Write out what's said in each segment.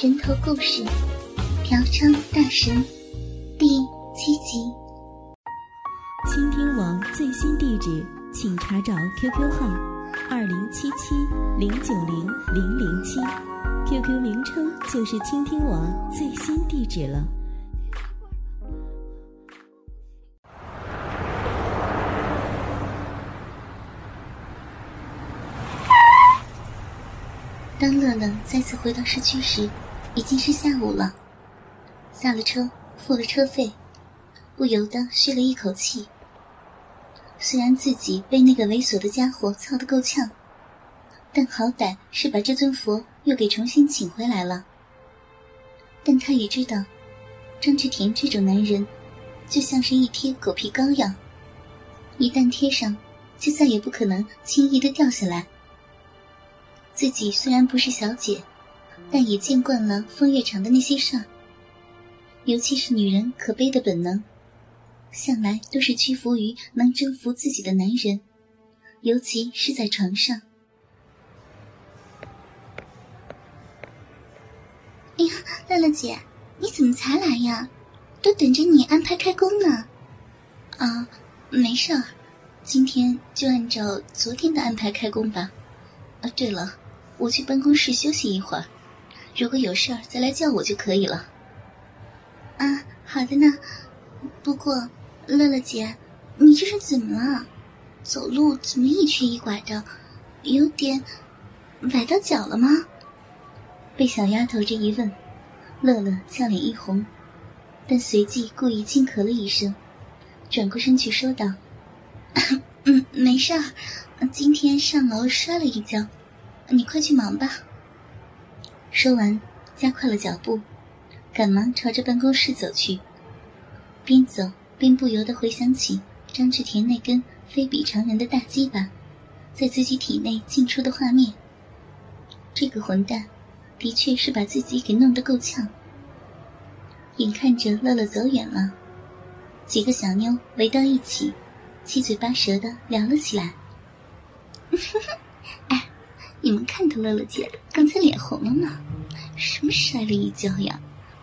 人头故事：嫖娼大神第七集。倾听网最新地址，请查找 QQ 号二零七七零九零零零七，QQ 名称就是倾听网最新地址了。当乐乐再次回到市区时，已经是下午了。下了车，付了车费，不由得吁了一口气。虽然自己被那个猥琐的家伙操得够呛，但好歹是把这尊佛又给重新请回来了。但他也知道，张志田这种男人，就像是一贴狗皮膏药，一旦贴上，就再也不可能轻易的掉下来。自己虽然不是小姐，但也见惯了风月场的那些事儿。尤其是女人可悲的本能，向来都是屈服于能征服自己的男人，尤其是在床上。哎呀，乐乐姐，你怎么才来呀？都等着你安排开工呢。啊，没事儿，今天就按照昨天的安排开工吧。啊，对了。我去办公室休息一会儿，如果有事儿再来叫我就可以了。啊，好的呢。不过，乐乐姐，你这是怎么了？走路怎么一瘸一拐的，有点崴到脚了吗？被小丫头这一问，乐乐俏脸一红，但随即故意轻咳了一声，转过身去说道：“嗯，没事儿，今天上楼摔了一跤。”你快去忙吧。说完，加快了脚步，赶忙朝着办公室走去。边走边不由得回想起张志田那根非比常人的大鸡巴，在自己体内进出的画面。这个混蛋，的确是把自己给弄得够呛。眼看着乐乐走远了，几个小妞围到一起，七嘴八舌的聊了起来。你们看到乐乐姐刚才脸红了吗？什么摔了一跤呀？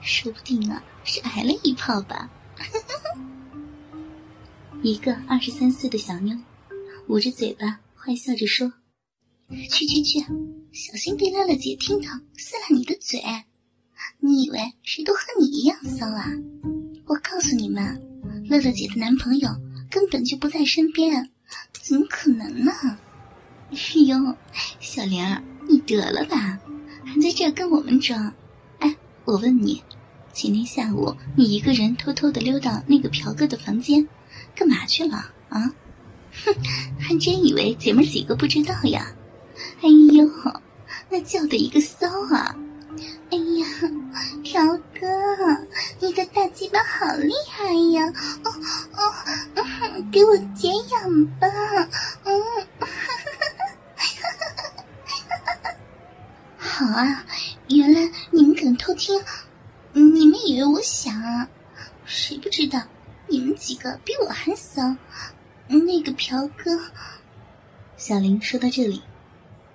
说不定啊是挨了一炮吧。一个二十三岁的小妞，捂着嘴巴坏笑着说：“去去去，小心被乐乐姐听到撕烂你的嘴。你以为谁都和你一样骚啊？我告诉你们，乐乐姐的男朋友根本就不在身边，怎么可能呢？”哎呦，小玲儿，你得了吧，还在这跟我们装？哎，我问你，前天下午你一个人偷偷的溜到那个嫖哥的房间，干嘛去了啊？哼，还真以为姐们几个不知道呀？哎呦，那叫的一个骚啊！哎呀，嫖哥，你的大鸡巴好厉害呀！哦哦，给我解痒吧，嗯。好啊，原来你们敢偷听？你们以为我想啊？谁不知道你们几个比我还骚？那个嫖哥，小林说到这里，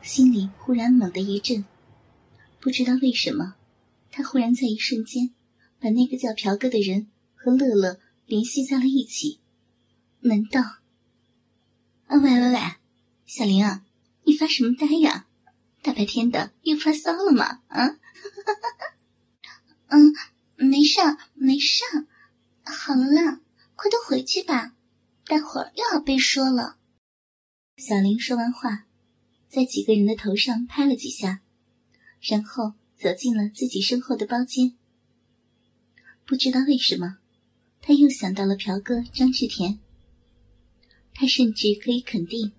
心里忽然猛地一震，不知道为什么，他忽然在一瞬间把那个叫嫖哥的人和乐乐联系在了一起。难道？啊喂喂喂，小林啊，你发什么呆呀？大白天的又发骚了吗？啊，嗯，没事没事好了，快都回去吧，待会儿又要被说了。小林说完话，在几个人的头上拍了几下，然后走进了自己身后的包间。不知道为什么，他又想到了嫖哥张志田。他甚至可以肯定，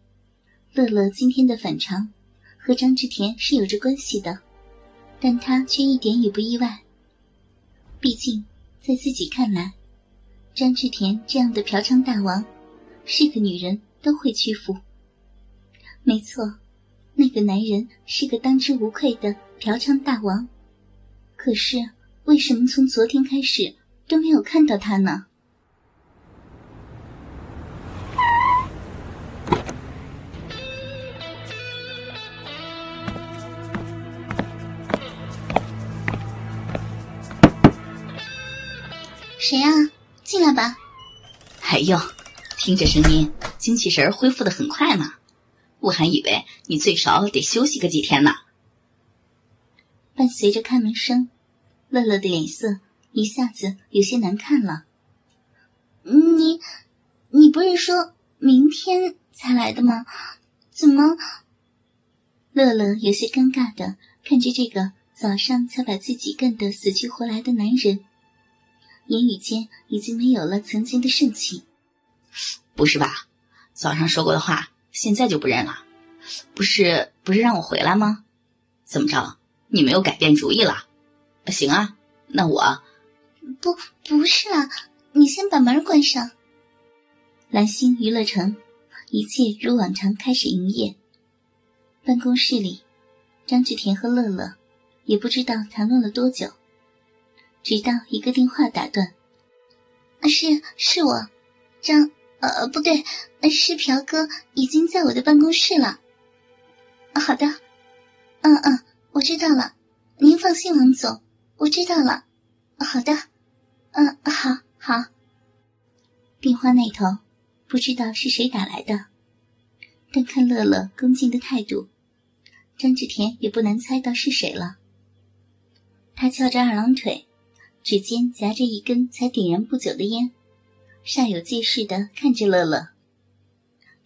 乐乐今天的反常。和张志田是有着关系的，但他却一点也不意外。毕竟，在自己看来，张志田这样的嫖娼大王，是个女人都会屈服。没错，那个男人是个当之无愧的嫖娼大王。可是，为什么从昨天开始都没有看到他呢？谁啊？进来吧。哎呦，听这声音，精气神恢复的很快嘛。我还以为你最少得休息个几天呢。伴随着开门声，乐乐的脸色一下子有些难看了。你，你不是说明天才来的吗？怎么？乐乐有些尴尬的看着这个早上才把自己干得死去活来的男人，言语间已经没有了曾经的盛气。不是吧？早上说过的话，现在就不认了？不是，不是让我回来吗？怎么着？你没有改变主意了？行啊，那我……不，不是啊，你先把门关上。蓝星娱乐城，一切如往常开始营业。办公室里，张志田和乐乐也不知道谈论了多久，直到一个电话打断：“是，是我，张……呃，不对，是朴哥，已经在我的办公室了。”“好的，嗯嗯，我知道了，您放心，王总，我知道了。好的，嗯，好，好。”电话那头不知道是谁打来的，但看乐乐恭敬的态度。张志田也不难猜到是谁了。他翘着二郎腿，指尖夹着一根才点燃不久的烟，煞有介事的看着乐乐。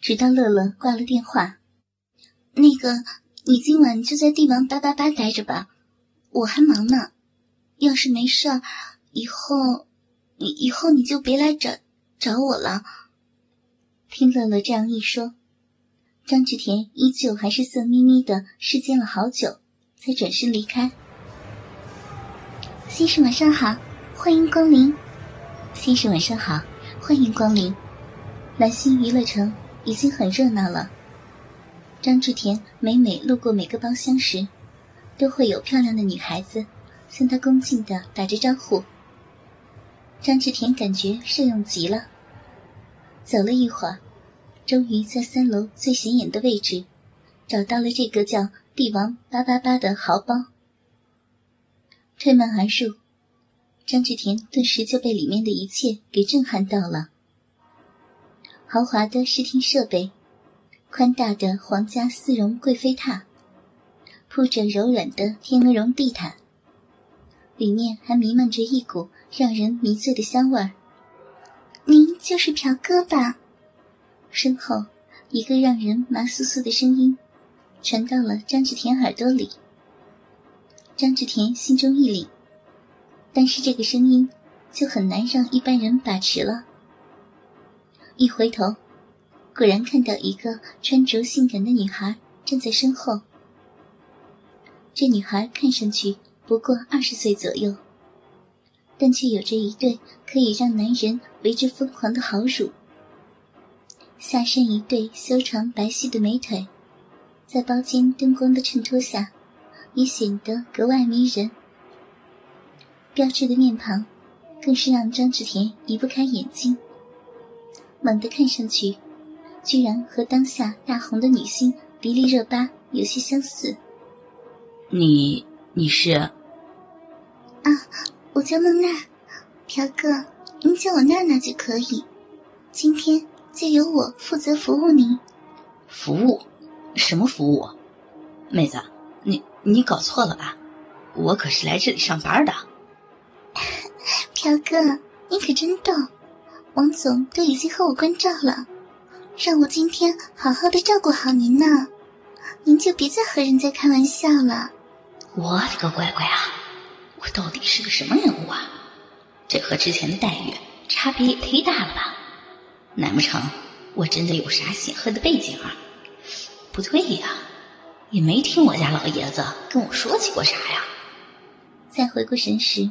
直到乐乐挂了电话，那个，你今晚就在帝王八八八待着吧，我还忙呢。要是没事，以后，以以后你就别来找找我了。听乐乐这样一说。张志田依旧还是色眯眯的，视奸了好久，才转身离开。先生晚上好，欢迎光临。先生晚上好，欢迎光临。蓝星娱乐城已经很热闹了。张志田每每路过每个包厢时，都会有漂亮的女孩子向他恭敬的打着招呼。张志田感觉受用极了。走了一会儿。终于在三楼最显眼的位置，找到了这个叫“帝王八八八”的豪包。推门而入，张志田顿时就被里面的一切给震撼到了。豪华的视听设备，宽大的皇家丝绒贵妃榻，铺着柔软的天鹅绒地毯，里面还弥漫着一股让人迷醉的香味儿。您就是朴哥吧？身后，一个让人麻酥酥的声音传到了张志田耳朵里。张志田心中一凛，但是这个声音就很难让一般人把持了。一回头，果然看到一个穿着性感的女孩站在身后。这女孩看上去不过二十岁左右，但却有着一对可以让男人为之疯狂的好乳。下身一对修长白皙的美腿，在包间灯光的衬托下，也显得格外迷人。标致的面庞，更是让张志田移不开眼睛。猛地看上去，居然和当下大红的女星迪丽热巴有些相似。你你是？啊，我叫孟娜，朴哥，您叫我娜娜就可以。今天。就由我负责服务您。服务？什么服务？妹子，你你搞错了吧？我可是来这里上班的。朴哥，你可真逗！王总都已经和我关照了，让我今天好好的照顾好您呢。您就别再和人家开玩笑了。我的个乖乖啊！我到底是个什么人物啊？这和之前的待遇差别也忒大了吧？难不成我真的有啥显赫的背景啊？不对呀，也没听我家老爷子跟我说起过啥呀。再回过神时，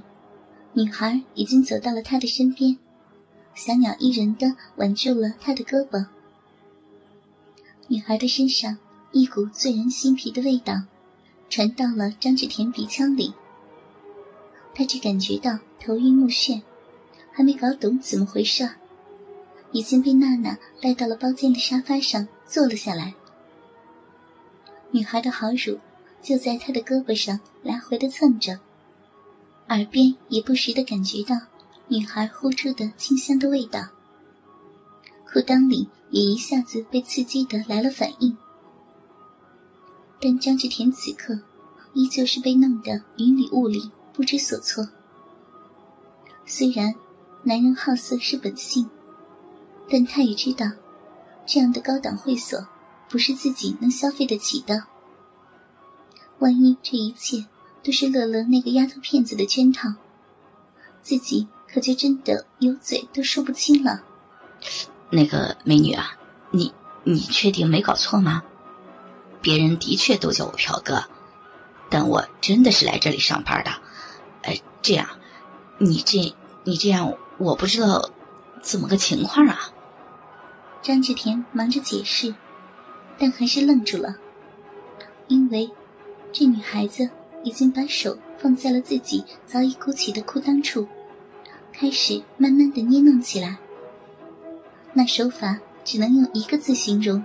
女孩已经走到了他的身边，小鸟依人的挽住了他的胳膊。女孩的身上一股醉人心脾的味道传到了张志田鼻腔里，他只感觉到头晕目眩，还没搞懂怎么回事。已经被娜娜带到了包间的沙发上坐了下来。女孩的好乳就在他的胳膊上来回的蹭着，耳边也不时的感觉到女孩呼出的清香的味道，裤裆里也一下子被刺激的来了反应。但张志田此刻依旧是被弄得云里雾里，不知所措。虽然男人好色是本性，但他也知道，这样的高档会所不是自己能消费得起的。万一这一切都是乐乐那个丫头片子的圈套，自己可就真的有嘴都说不清了。那个美女啊，你你确定没搞错吗？别人的确都叫我朴哥，但我真的是来这里上班的。哎，这样，你这你这样，我不知道怎么个情况啊。张志田忙着解释，但还是愣住了，因为这女孩子已经把手放在了自己早已鼓起的裤裆处，开始慢慢的捏弄起来。那手法只能用一个字形容，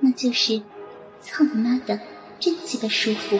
那就是。操你妈的，真鸡巴舒服！